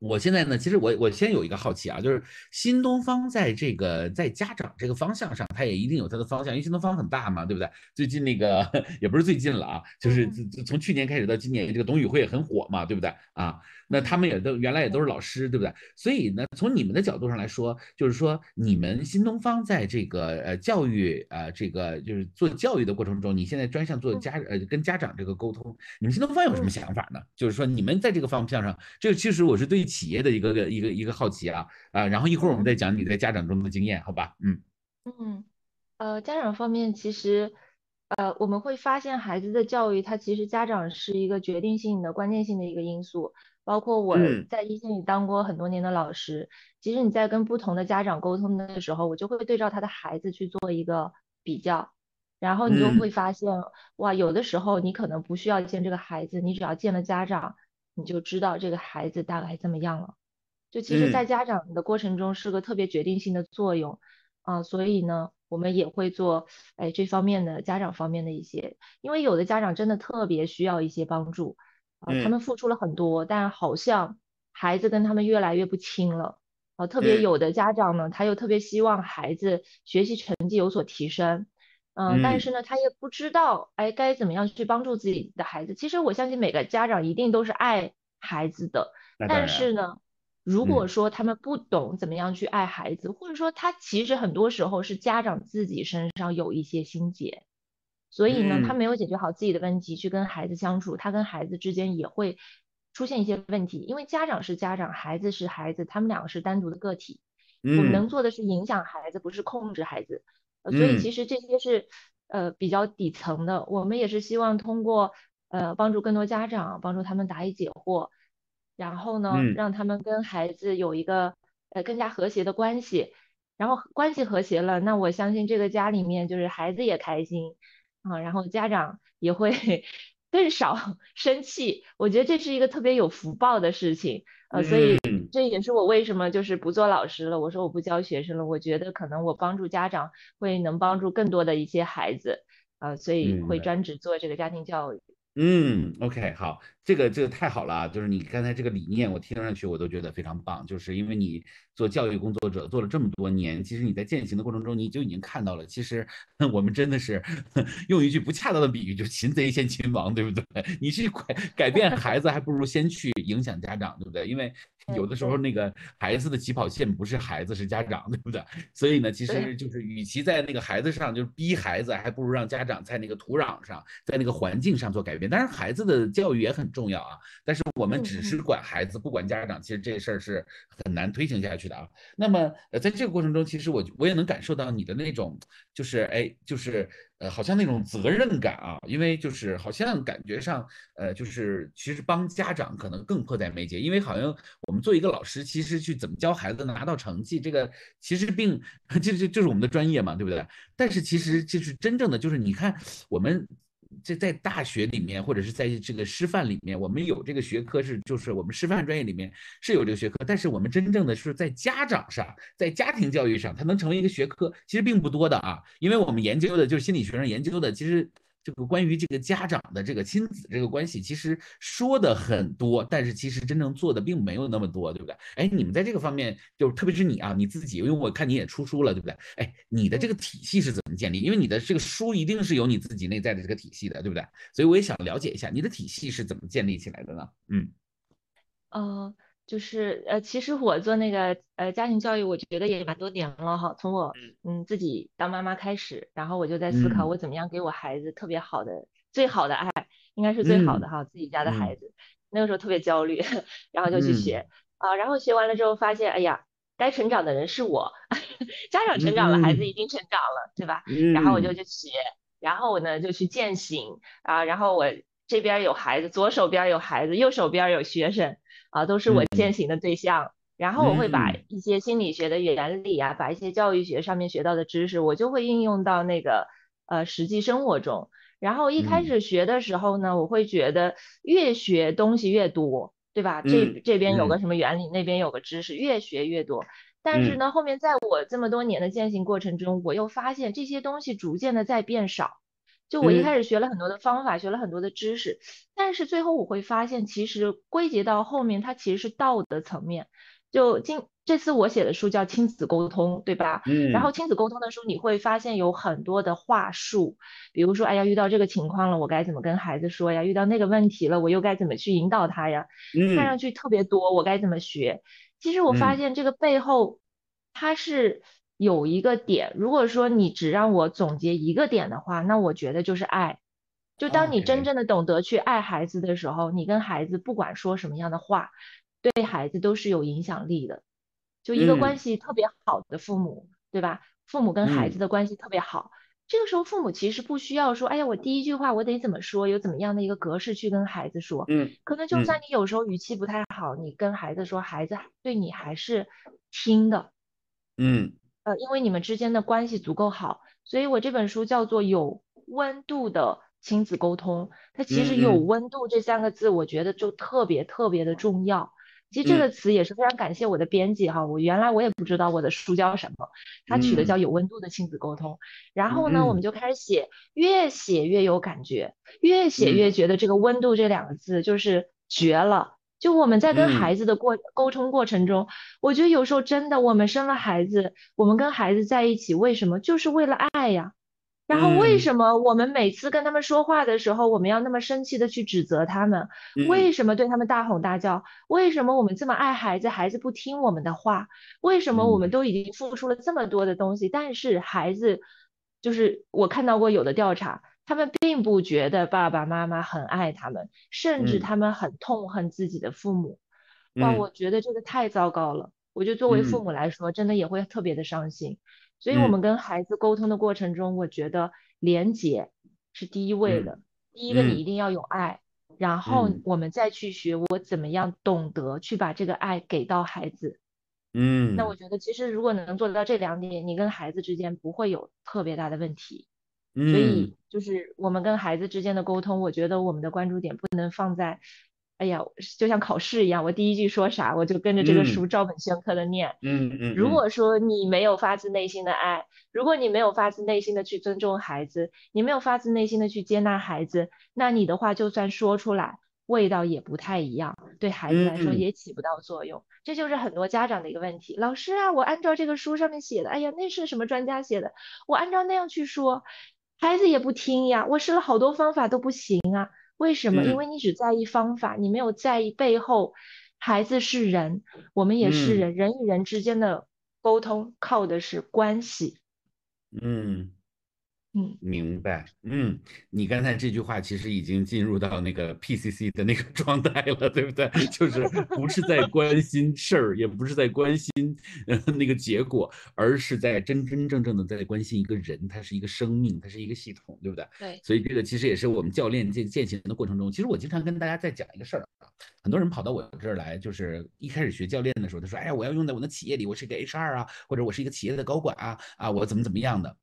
嗯我现在呢，其实我我先有一个好奇啊，就是新东方在这个在家长这个方向上，它也一定有它的方向，因为新东方很大嘛，对不对？最近那个 也不是最近了啊，就是嗯从去年开始到今年，这个董宇辉也很火嘛，对不对啊？那他嗯们也都原来也都是老师，对不对？所以呢，从你们的角度上来说，就是说你们新东方在这个呃教育呃这个就是做教育的过程中，你现在专项做家呃跟家长这个沟通，你们新东方有什么嗯想法呢？就是说你们在这个方向上，这个其实我是对企业的一个一个一个好奇啊啊，然后一会儿我们再嗯讲你在家长中的经验，好吧？嗯嗯，呃，家长方面其实，呃，我们会发现孩子的教育，他其实家长是一个决定性的、关键性的一个因素。包括我嗯在一线里当过很多年的老师，其实你在跟不同的家长沟通的时候，我就会对照他的孩子去做一个比较，然后你就会嗯发现，哇，有的时候你可能不需要见这个孩子，你只要见了家长，你就知道这个孩子大概怎么样了。就其实，在嗯家长的过程中是个特别决定性的作用。啊，所以呢，我们也会做哎这方面的家长方面的一些，因为有的家长真的特别需要一些帮助，啊，他嗯。们付出了很多，但好像孩子跟他们越来越不亲了，啊，特别嗯。有的家长呢，他又特别希望孩子学习成绩有所提升，嗯，但是呢，他也不知道，哎，该怎么样去帮助自己的孩子。其实我相信每个家长一定都是爱孩子的，但是呢，如果说他们不懂怎么样去爱孩子，或者说他其实很多时候是家长自己身上有一些心结，所以呢，他没有解决好自己的问题去跟孩子相处，他跟孩子之间也会出现一些问题。因为家长是家长，孩子是孩子，他们两个是单独的个体，我们能做的是影响孩子，不是控制孩子。所以其实这些是呃比较底层的，我们也是希望通过呃帮助更多家长，帮助他们答疑解惑，然后呢让他们跟孩子有一个呃更加和谐的关系，然后关系和谐了，那我相信这个家里面就是孩子也开心啊，然后家长也会 更少 生气，我觉得这是一个特别有福报的事情。呃，所以这也是我为什么就是不做老师了。我说我不教学生了，我觉得可能我帮助家长会能帮助更多的一些孩子，呃，所以会专职做这个家庭教育。嗯，OK，好，这个这个太好了，就是你刚才这个理念，我听上去我都觉得非常棒，就是因为你做教育工作者做了这么多年，其实你在践行的过程中，你就已经看到了，其实 我们真的是 用一句不恰当的比喻，就是擒贼先擒王，对不对？你去改改变孩子，还不如先去影响家长，对不对？因为有的时候那个孩子的起跑线不是孩子，是家长，对不对？所以呢，其实就是与其在那个孩子上就是逼孩子，还不如让家长在那个土壤上，在那个环境上做改变。当然，孩子的教育也很重要啊。但是我们只是管孩子，不管家长，其实这事儿是很难推行下去的啊。那么，呃，在这个过程中，其实我我也能感受到你的那种，就是哎，就是呃，好像那种责任感啊。因为就是好像感觉上，呃，就是其实帮家长可能更迫在眉睫。因为好像我们做一个老师，其实去怎么教孩子拿到成绩，这个其实并 这这就是我们的专业嘛，对不对？但是其实就是真正的就是你看我们。这在大学里面，或者是在这个师范里面，我们有这个学科是，就是我们师范专业里面是有这个学科，但是我们真正的是在家长上，在家庭教育上，它能成为一个学科，其实并不多的啊，因为我们研究的就是心理学上研究的，其实。这个关于这个家长的这个亲子这个关系，其实说的很多，但是其实真正做的并没有那么多，对不对？哎，你们在这个方面，就特别是你啊，你自己，因为我看你也出书了，对不对？哎，你的这个体系是怎么建立？因为你的这个书一定是有你自己内在的这个体系的，对不对？所以我也想了解一下你的体系是怎么建立起来的呢？嗯，呃。就是呃，其实我做那个呃家庭教育，我觉得也蛮多年了哈。从我嗯自己当妈妈开始，然后我就在思考我怎么样给我孩子特别好的、最好的爱，应该是最好的哈。自己家的孩子那个时候特别焦虑，然后就去学啊，然后学完了之后发现，哎呀，该成长的人是我，家长成长了，孩子一定成长了，对吧？然后我就去学，然后我呢就去践行啊，然后我这边有孩子，左手边有孩子，右手边有学生。啊，都是我践行的对象，然后我会把一些心理学的原理啊，把一些教育学上面学到的知识，我就会应用到那个呃实际生活中。然后一开始学的时候呢，我会觉得越学东西越多，对吧？这这边有个什么原理，那边有个知识，越学越多。但是呢，后面在我这么多年的践行过程中，我又发现这些东西逐渐的在变少。就我一开始学了很多的方法，学了很多的知识，但是最后我会发现，其实归结到后面，它其实是道德层面。就今这次我写的书叫亲子沟通，对吧？嗯。然后亲子沟通的书，你会发现有很多的话术，比如说，哎呀，遇到这个情况了，我该怎么跟孩子说呀？遇到那个问题了，我又该怎么去引导他呀？嗯。看上去特别多，我该怎么学？其实我发现这个背后，它是。有一个点，如果说你只让我总结一个点的话，那我觉得就是爱。就当你真正的懂得去爱孩子的时候，你跟孩子不管说什么样的话，对孩子都是有影响力的。就一个关系特别好的父母，对吧？父母跟孩子的关系特别好，这个时候父母其实不需要说，哎呀，我第一句话我得怎么说，有怎么样的一个格式去跟孩子说。嗯。可能就算你有时候语气不太好，你跟孩子说，孩子对你还是听的。嗯。呃，因为你们之间的关系足够好，所以我这本书叫做有温度的亲子沟通。它其实有温度这三个字，我觉得就特别特别的重要。其实这个词也是非常感谢我的编辑哈，我原来我也不知道我的书叫什么，他取的叫有温度的亲子沟通。然后呢，我们就开始写，越写越有感觉，越写越觉得这个温度这两个字就是绝了。就我们在跟孩子的过沟通过程中，我觉得有时候真的，我们生了孩子，我们跟孩子在一起，为什么？就是为了爱呀。然后为什么我们每次跟他们说话的时候，我们要那么生气的去指责他们？为什么对他们大吼大叫？为什么我们这么爱孩子，孩子不听我们的话？为什么我们都已经付出了这么多的东西，但是孩子，就是我看到过有的调查，他们并不觉得爸爸妈妈很爱他们，甚至他们很痛恨自己的父母。哇，我觉得这个太糟糕了。我觉得作为父母来说，真的也会特别的伤心。所以，我们跟孩子沟通的过程中，我觉得连接是第一位的。第一个，你一定要有爱，然后我们再去学我怎么样懂得去把这个爱给到孩子。嗯，那我觉得其实如果能做到这两点，你跟孩子之间不会有特别大的问题。所以，就是我们跟孩子之间的沟通，我觉得我们的关注点不能放在。哎呀，就像考试一样，我第一句说啥，我就跟着这个书照本宣科的念。嗯嗯。如果说你没有发自内心的爱，如果你没有发自内心的去尊重孩子，你没有发自内心的去接纳孩子，那你的话就算说出来，味道也不太一样，对孩子来说也起不到作用。这就是很多家长的一个问题。老师啊，我按照这个书上面写的，哎呀，那是什么专家写的？我按照那样去说，孩子也不听呀。我试了好多方法都不行啊。为什么？因为你只在意方法，你没有在意背后。孩子是人，我们也是人，人与人之间的沟通靠的是关系。嗯。嗯，明白。嗯，你刚才这句话其实已经进入到那个 PCC 的那个状态了，对不对？就是不是在关心事儿，也不是在关心那个结果，而是在真真正正的在关心一个人，他是一个生命，他是一个系统，对不对？对。所以这个其实也是我们教练这践行的过程中，其实我经常跟大家在讲一个事儿啊，很多人跑到我这儿来，就是一开始学教练的时候，他说：“哎呀，我要用在我的企业里，我是一个 HR 啊，或者我是一个企业的高管啊，啊，我怎么怎么样的。”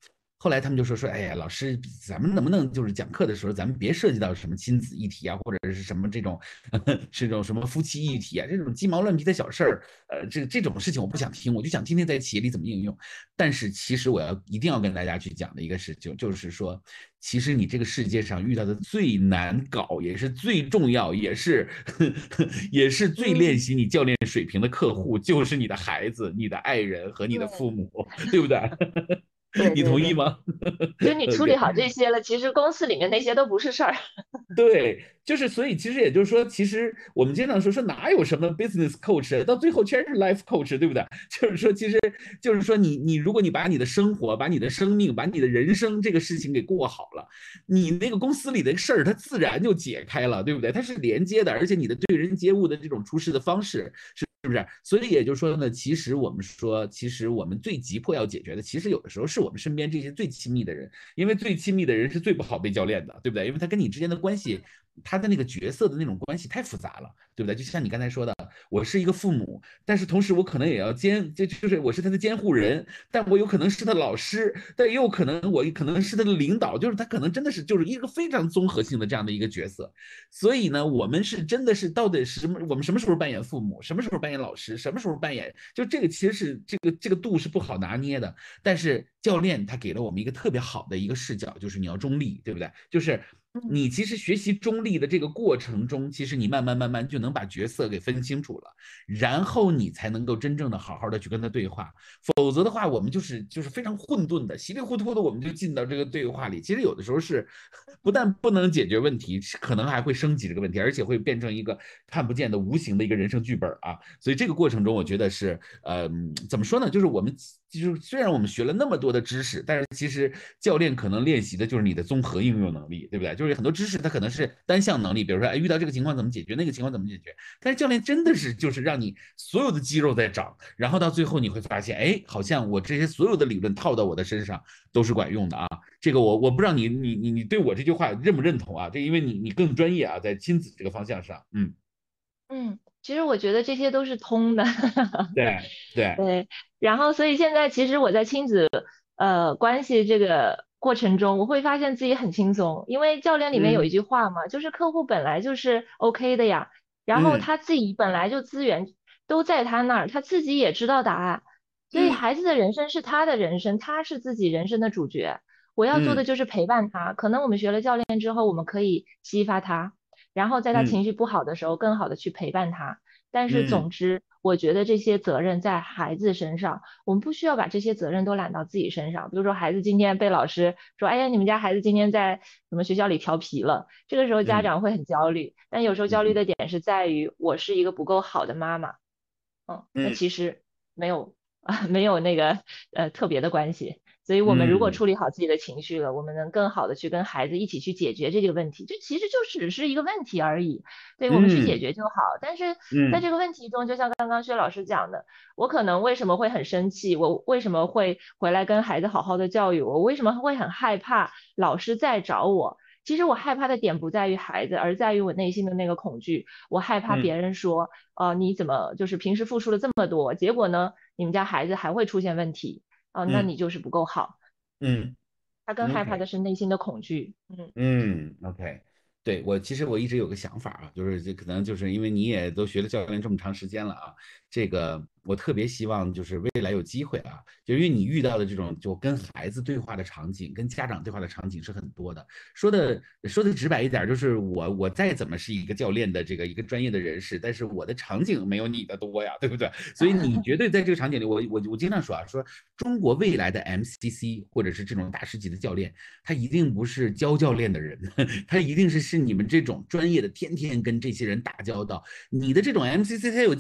后来他们就说说，哎呀，老师，咱们能不能就是讲课的时候，咱们别涉及到什么亲子议题啊，或者是什么这种，是这种什么夫妻议题啊，这种鸡毛乱皮的小事儿，呃，这这种事情我不想听，我就想听听在企业里怎么应用。但是其实我要一定要跟大家去讲的一个事情，就是说，其实你这个世界上遇到的最难搞，也是最重要，也是 也是最练习你教练水平的客户，就是你的孩子、你的爱人和你的父母，对不对？你同意吗？其实你 处理好这些了，其实公司里面那些都不是事儿。对，就是所以，其实也就是说，其实我们经常说说哪有什么 business coach，到最后全是 life coach，对不对？就是说，其实就是说，你你如果你把你的生活、把你的生命、把你的人生这个事情给过好了，你那个公司里的事儿它自然就解开了，对不对？它是连接的，而且你的对人接物的这种处事的方式是。是不是？所以也就是说呢，其实我们说，其实我们最急迫要解决的，其实有的时候是我们身边这些最亲密的人，因为最亲密的人是最不好被教练的，对不对？因为他跟你之间的关系。他的那个角色的那种关系太复杂了，对不对？就像你刚才说的，我是一个父母，但是同时我可能也要监，就就是我是他的监护人，但我有可能是他老师，但也有可能我可能是他的领导，就是他可能真的是就是一个非常综合性的这样的一个角色。所以呢，我们是真的是到底什么？我们什么时候扮演父母？什么时候扮演老师？什么时候扮演？就这个其实是这个这个度是不好拿捏的。但是教练他给了我们一个特别好的一个视角，就是你要中立，对不对？就是。你其实学习中立的这个过程中，其实你慢慢慢慢就能把角色给分清楚了，然后你才能够真正的好好的去跟他对话。否则的话，我们就是就是非常混沌的，稀里糊涂的我们就进到这个对话里。其实有的时候是不但不能解决问题，可能还会升级这个问题，而且会变成一个看不见的无形的一个人生剧本啊。所以这个过程中，我觉得是呃怎么说呢？就是我们。就是虽然我们学了那么多的知识，但是其实教练可能练习的就是你的综合应用能力，对不对？就是很多知识它可能是单项能力，比如说哎遇到这个情况怎么解决，那个情况怎么解决。但是教练真的是就是让你所有的肌肉在长，然后到最后你会发现，哎，好像我这些所有的理论套到我的身上都是管用的啊。这个我我不知道你你你你对我这句话认不认同啊？这因为你你更专业啊，在亲子这个方向上，嗯嗯。其实我觉得这些都是通的，对对 对。然后，所以现在其实我在亲子呃关系这个过程中，我会发现自己很轻松，因为教练里面有一句话嘛，就是客户本来就是 OK 的呀，然后他自己本来就资源都在他那儿，他自己也知道答案，所以孩子的人生是他的人生，他是自己人生的主角，我要做的就是陪伴他。可能我们学了教练之后，我们可以激发他。然后在他情绪不好的时候，更好的去陪伴他。但是总之，我觉得这些责任在孩子身上，我们不需要把这些责任都揽到自己身上。比如说，孩子今天被老师说：“哎呀，你们家孩子今天在什么学校里调皮了。”这个时候家长会很焦虑，但有时候焦虑的点是在于我是一个不够好的妈妈。嗯，那其实没有啊，没有那个呃特别的关系。所以我们如果处理好自己的情绪了，我们能更好的去跟孩子一起去解决这个问题。这其实就只是一个问题而已，对我们去解决就好。但是在这个问题中，就像刚刚薛老师讲的，我可能为什么会很生气？我为什么会回来跟孩子好好的教育？我为什么会很害怕老师再找我？其实我害怕的点不在于孩子，而在于我内心的那个恐惧。我害怕别人说，呃，你怎么就是平时付出了这么多，结果呢，你们家孩子还会出现问题？哦，那你就是不够好。嗯，他更害怕的是内心的恐惧。嗯嗯，OK，对我其实我一直有个想法啊，就是这可能就是因为你也都学了教练这么长时间了啊，这个。我特别希望就是未来有机会啊，就因为你遇到的这种就跟孩子对话的场景，跟家长对话的场景是很多的。说的说的直白一点，就是我我再怎么是一个教练的这个一个专业的人士，但是我的场景没有你的多呀，对不对？所以你绝对在这个场景里，我我我经常说啊，说中国未来的 MCC 或者是这种大师级的教练，他一定不是教教练的人，他一定是是你们这种专业的，天天跟这些人打交道。你的这种 MCC 他有。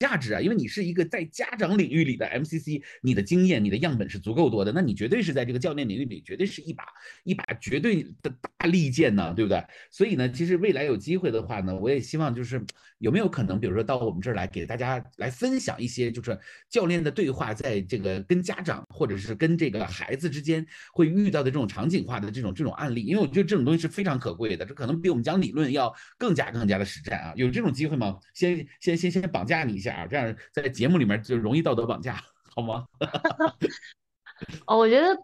价值啊，因为你是一个在家长领域里的 MCC，你的经验、你的样本是足够多的，那你绝对是在这个教练领域里，绝对是一把一把绝对的大利剑呢，对不对？所以呢，其实未来有机会的话呢，我也希望就是有没有可能，比如说到我们这儿来，给大家来分享一些，就是教练的对话，在这个跟家长或者是跟这个孩子之间会遇到的这种场景化的这种这种案例，因为我觉得这种东西是非常可贵的，这可能比我们讲理论要更加更加的实战啊。有这种机会吗？先先先先绑架你一下。啊，这样在节目里面就容易道德绑架，好吗？哦，我觉得，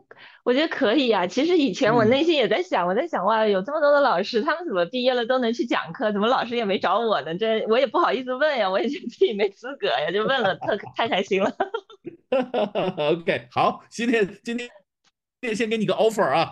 我觉得可以啊。其实以前我内心也在想，我在想，哇，有这么多的老师，他们怎么毕业了都能去讲课，怎么老师也没找我呢？这我也不好意思问呀，我也觉得自己没资格呀，就问了，特太开心了。OK，好，今天今天。先给你个 offer 啊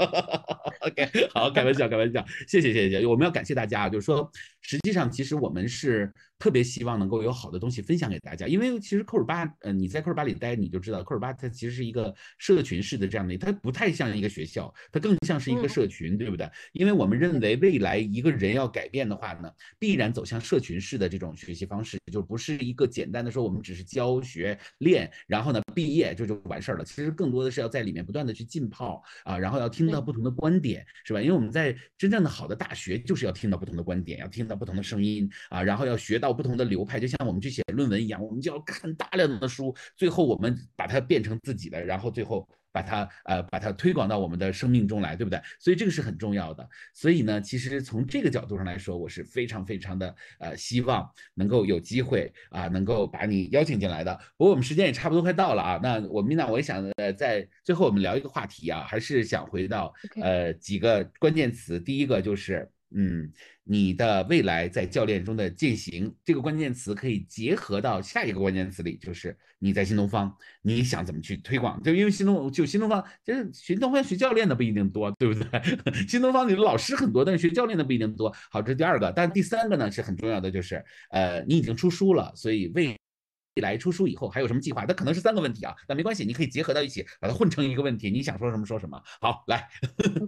，OK，好，开玩笑，开玩笑，谢谢，谢谢，我们要感谢大家，就是说，实际上其实我们是特别希望能够有好的东西分享给大家，因为其实扣尔巴，呃，你在扣尔巴里待，你就知道扣尔巴它其实是一个社群式的这样的，它不太像一个学校，它更像是一个社群，对不对？因为我们认为未来一个人要改变的话呢，必然走向社群式的这种学习方式，就不是一个简单的说我们只是教学练，然后呢毕业就就完事儿了，其实更多的是要在里面不断的去浸泡。啊，然后要听到不同的观点，是吧？因为我们在真正的好的大学，就是要听到不同的观点，要听到不同的声音啊，然后要学到不同的流派，就像我们去写论文一样，我们就要看大量的书，最后我们把它变成自己的，然后最后。把它呃把它推广到我们的生命中来，对不对？所以这个是很重要的。所以呢，其实从这个角度上来说，我是非常非常的呃希望能够有机会啊，能够把你邀请进来的。不过我们时间也差不多快到了啊，那我们呢，我也想呃在最后我们聊一个话题啊，还是想回到呃几个关键词。第一个就是嗯。你的未来在教练中的践行，这个关键词可以结合到下一个关键词里，就是你在新东方，你想怎么去推广？就因为新东就新东方，就是新东方学教练的不一定多，对不对？新东方里的老师很多，但是学教练的不一定多。好，这是第二个，但第三个呢是很重要的，就是呃，你已经出书了，所以未来出书以后还有什么计划？那可能是三个问题啊，但没关系，你可以结合到一起，把它混成一个问题。你想说什么说什么。好，来，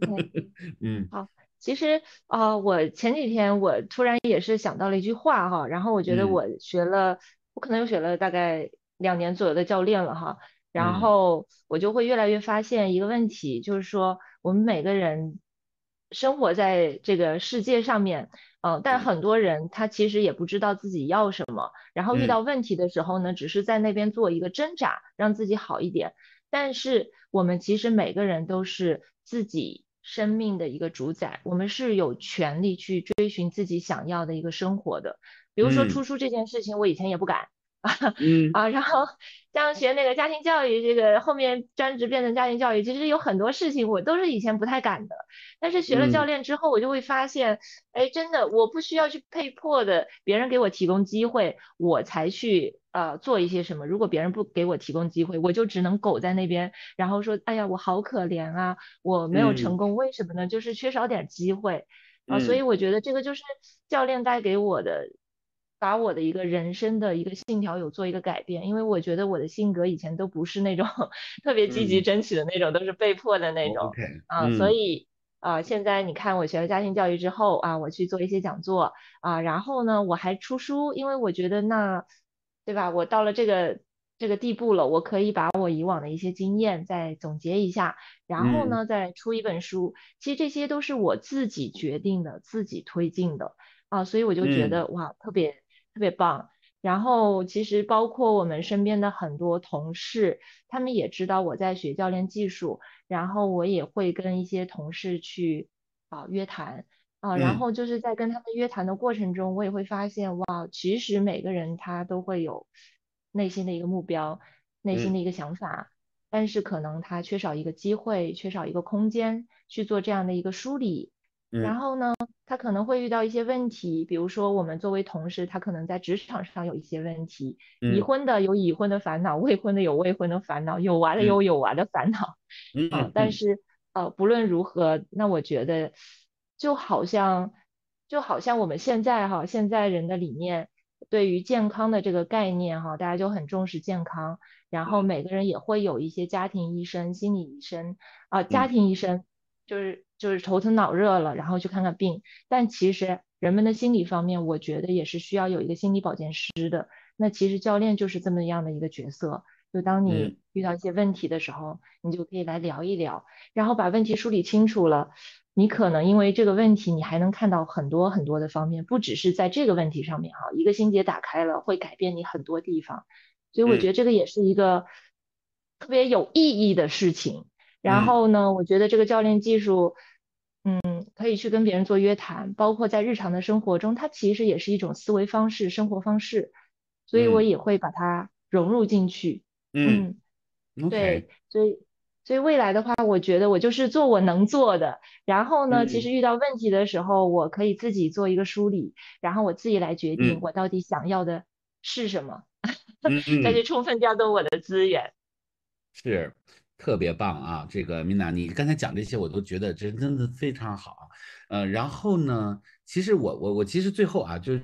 嗯，好。其实啊，我前几天我突然也是想到了一句话哈，然后我觉得我学了，我可能又学了大概两年左右的教练了哈，然后我就会越来越发现一个问题，就是说我们每个人生活在这个世界上面，嗯，但很多人他其实也不知道自己要什么，然后遇到问题的时候呢，只是在那边做一个挣扎，让自己好一点，但是我们其实每个人都是自己。生命的一个主宰，我们是有权利去追寻自己想要的一个生活的。比如说出书这件事情，我以前也不敢。嗯啊，然后像学那个家庭教育，这个后面专职变成家庭教育，其实有很多事情我都是以前不太敢的。但是学了教练之后，我就会发现，哎，真的我不需要去被迫的，别人给我提供机会，我才去呃做一些什么。如果别人不给我提供机会，我就只能苟在那边，然后说，哎呀，我好可怜啊，我没有成功，为什么呢？就是缺少点机会啊。所以我觉得这个就是教练带给我的。把我的一个人生的一个信条有做一个改变，因为我觉得我的性格以前都不是那种 特别积极争取的那种，都是被迫的那种啊，所以啊，现在你看我学了家庭教育之后啊，我去做一些讲座啊，然后呢，我还出书，因为我觉得那，对吧？我到了这个这个地步了，我可以把我以往的一些经验再总结一下，然后呢，再出一本书。其实这些都是我自己决定的，自己推进的啊，所以我就觉得哇，特别。特别棒，然后其实包括我们身边的很多同事，他们也知道我在学教练技术，然后我也会跟一些同事去啊约谈啊，然后就是在跟他们约谈的过程中，我也会发现哇，其实每个人他都会有内心的一个目标，内心的一个想法，但是可能他缺少一个机会，缺少一个空间去做这样的一个梳理。然后呢，他可能会遇到一些问题，比如说我们作为同事，他可能在职场上有一些问题，已婚的有已婚的烦恼，未婚的有未婚的烦恼，有娃的有有娃的烦恼。嗯，但是呃，不论如何，那我觉得就好像就好像我们现在哈，现在人的理念对于健康的这个概念哈，大家就很重视健康，然后每个人也会有一些家庭医生、心理医生啊，家庭医生就是。就是头疼脑热了，然后去看看病。但其实人们的心理方面，我觉得也是需要有一个心理保健师的。那其实教练就是这么样的一个角色。就当你遇到一些问题的时候，你就可以来聊一聊，然后把问题梳理清楚了。你可能因为这个问题，你还能看到很多很多的方面，不只是在这个问题上面哈。一个心结打开了，会改变你很多地方。所以我觉得这个也是一个特别有意义的事情。然后呢，我觉得这个教练技术，嗯，可以去跟别人做约谈，包括在日常的生活中，它其实也是一种思维方式、生活方式，所以我也会把它融入进去。嗯，对，所以所以未来的话，我觉得我就是做我能做的。然后呢，其实遇到问题的时候，我可以自己做一个梳理，然后我自己来决定我到底想要的是什么，再去充分调动我的资源。是。特别棒啊！这个米娜，你刚才讲这些，我都觉得这真的非常好。呃，然后呢，其实我我我其实最后啊，就。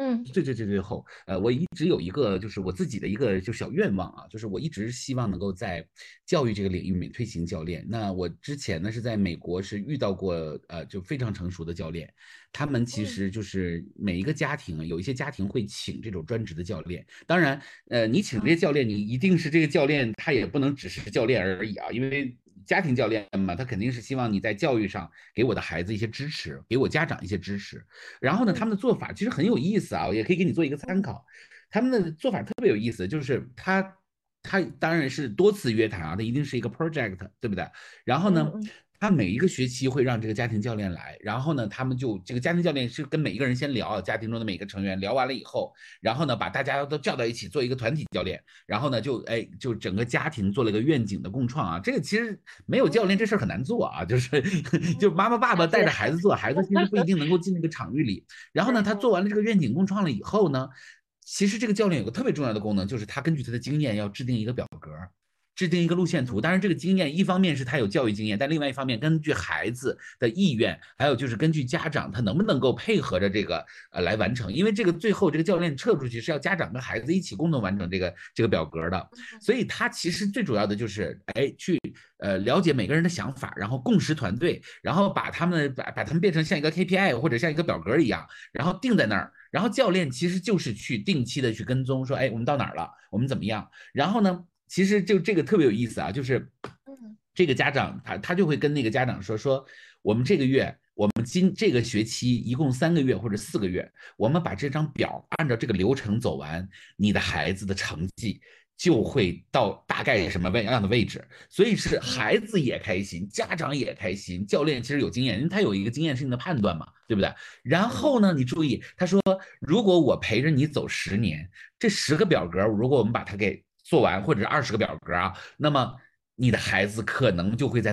嗯，最最最最后，呃，我一直有一个就是我自己的一个就小愿望啊，就是我一直希望能够在教育这个领域面推行教练。那我之前呢是在美国是遇到过呃就非常成熟的教练，他们其实就是每一个家庭有一些家庭会请这种专职的教练。当然，呃，你请这些教练，你一定是这个教练，他也不能只是教练而已啊，因为。家庭教练嘛，他肯定是希望你在教育上给我的孩子一些支持，给我家长一些支持。然后呢，他们的做法其实很有意思啊，我也可以给你做一个参考。他们的做法特别有意思，就是他他当然是多次约谈啊，他一定是一个 project，对不对？然后呢？他每一个学期会让这个家庭教练来，然后呢，他们就这个家庭教练是跟每一个人先聊，家庭中的每个成员聊完了以后，然后呢，把大家都叫到一起做一个团体教练，然后呢，就哎，就整个家庭做了一个愿景的共创啊。这个其实没有教练这事儿很难做啊，就是就妈妈爸爸带着孩子做，孩子其实不一定能够进那个场域里。然后呢，他做完了这个愿景共创了以后呢，其实这个教练有个特别重要的功能，就是他根据他的经验要制定一个表格。制定一个路线图，当然这个经验一方面是他有教育经验，但另外一方面根据孩子的意愿，还有就是根据家长他能不能够配合着这个呃来完成，因为这个最后这个教练撤出去是要家长跟孩子一起共同完成这个这个表格的，所以他其实最主要的就是哎去呃了解每个人的想法，然后共识团队，然后把他们把把他们变成像一个 KPI 或者像一个表格一样，然后定在那儿，然后教练其实就是去定期的去跟踪，说哎我们到哪儿了，我们怎么样，然后呢？其实就这个特别有意思啊，就是，这个家长他他就会跟那个家长说说，我们这个月，我们今这个学期一共三个月或者四个月，我们把这张表按照这个流程走完，你的孩子的成绩就会到大概什么位样的位置，所以是孩子也开心，家长也开心，教练其实有经验，因为他有一个经验性的判断嘛，对不对？然后呢，你注意，他说如果我陪着你走十年，这十个表格，如果我们把它给做完或者是二十个表格啊，那么你的孩子可能就会在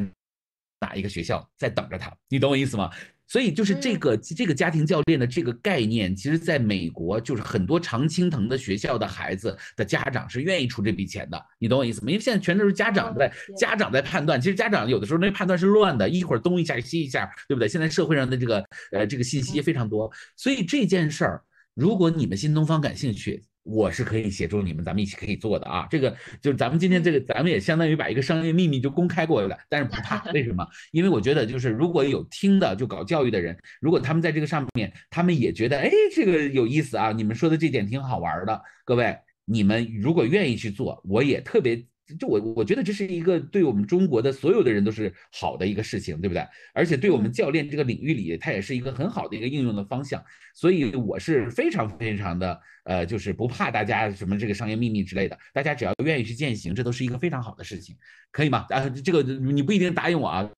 哪一个学校在等着他，你懂我意思吗？所以就是这个这个家庭教练的这个概念，其实在美国就是很多常青藤的学校的孩子的家长是愿意出这笔钱的，你懂我意思吗？因为现在全都是家长在家长在判断，其实家长有的时候那判断是乱的，一会儿东一下西一下，对不对？现在社会上的这个呃这个信息非常多，所以这件事儿如果你们新东方感兴趣，我是可以协助你们，咱们一起可以做的啊。这个就是咱们今天这个，咱们也相当于把一个商业秘密就公开过了，但是不怕，为什么？因为我觉得就是如果有听的就搞教育的人，如果他们在这个上面，他们也觉得哎这个有意思啊，你们说的这点挺好玩的，各位，你们如果愿意去做，我也特别。就我我觉得这是一个对我们中国的所有的人都是好的一个事情，对不对？而且对我们教练这个领域里，它也是一个很好的一个应用的方向。所以我是非常非常的呃，就是不怕大家什么这个商业秘密之类的，大家只要愿意去践行，这都是一个非常好的事情，可以吗？啊，这个你不一定答应我啊。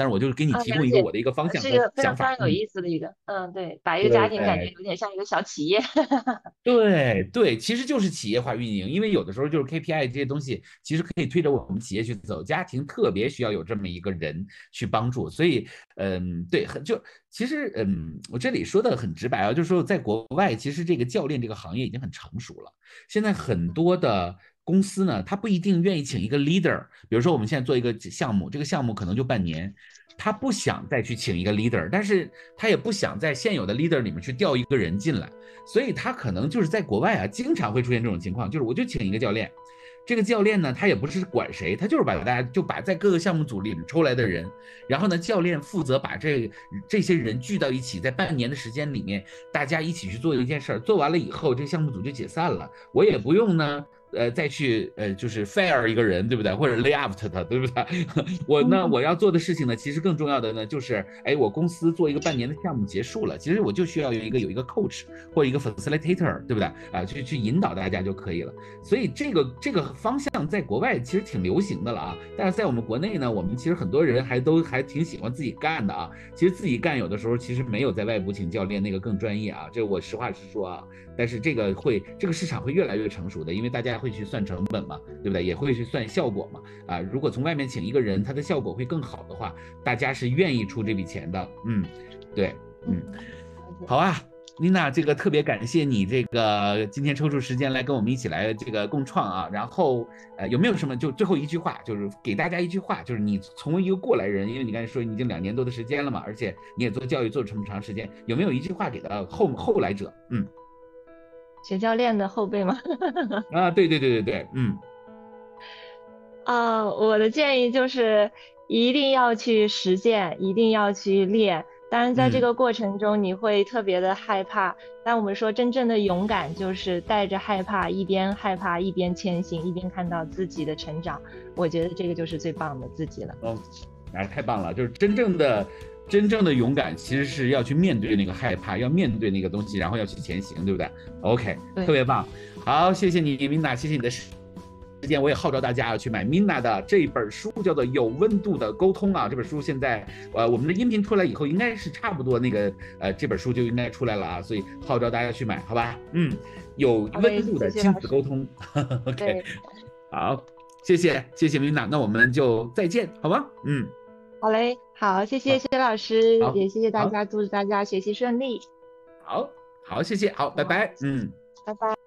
但是我就是给你提供一个我的一个方向是非常非常有意思的一个，嗯，对，把一个家庭感觉有点像一个小企业。对对，其实就是企业化运营，因为有的时候就是 KPI 这些东西，其实可以推着我们企业去走，家庭特别需要有这么一个人去帮助。所以，嗯，对，很就其实，嗯，我这里说的很直白啊，就是说在国外，其实这个教练这个行业已经很成熟了，现在很多的。公司呢，他不一定愿意请一个 leader。比如说，我们现在做一个项目，这个项目可能就半年，他不想再去请一个 leader，但是他也不想在现有的 leader 里面去调一个人进来，所以他可能就是在国外啊，经常会出现这种情况，就是我就请一个教练，这个教练呢，他也不是管谁，他就是把大家就把在各个项目组里面抽来的人，然后呢，教练负责把这这些人聚到一起，在半年的时间里面，大家一起去做一件事儿，做完了以后，这个项目组就解散了，我也不用呢。呃，再去呃，就是 fire 一个人，对不对？或者 lay off 他，对不对？我那我要做的事情呢，其实更重要的呢，就是哎，我公司做一个半年的项目结束了，其实我就需要有一个有一个 coach 或者一个 facilitator，对不对？啊，去去引导大家就可以了。所以这个这个方向在国外其实挺流行的了啊，但是在我们国内呢，我们其实很多人还都还挺喜欢自己干的啊。其实自己干有的时候其实没有在外部请教练那个更专业啊，这我实话实说啊。但是这个会这个市场会越来越成熟的，因为大家。会去算成本嘛，对不对？也会去算效果嘛。啊，如果从外面请一个人，他的效果会更好的话，大家是愿意出这笔钱的。嗯，对，嗯，好啊，妮娜，这个特别感谢你这个今天抽出时间来跟我们一起来这个共创啊。然后呃，有没有什么就最后一句话，就是给大家一句话，就是你从一个过来人，因为你刚才说你已经两年多的时间了嘛，而且你也做教育做这么长时间，有没有一句话给到后后来者？嗯。学教练的后辈吗？啊，对对对对对，嗯。啊，我的建议就是一定要去实践，一定要去练。当然，在这个过程中你会特别的害怕，但我们说真正的勇敢就是带着害怕，一边害怕一边前行，一边看到自己的成长。我觉得这个就是最棒的自己了。哦，哎，太棒了，就是真正的。真正的勇敢其实是要去面对那个害怕，要面对那个东西，然后要去前行，对不对？OK，特别棒。好，谢谢你，Mina，谢谢你的时间。我也号召大家要去买 Mina 的这本书，叫做《有温度的沟通》啊。这本书现在，呃，我们的音频出来以后，应该是差不多那个，呃，这本书就应该出来了啊。所以号召大家去买，好吧？嗯，有温度的亲子沟通。OK，好，谢谢，谢谢 Mina，那我们就再见，好吗？嗯。好嘞，好，谢谢谢老师，也谢谢大家，祝大家学习顺利。好，好，谢谢，好，拜拜，嗯，拜拜。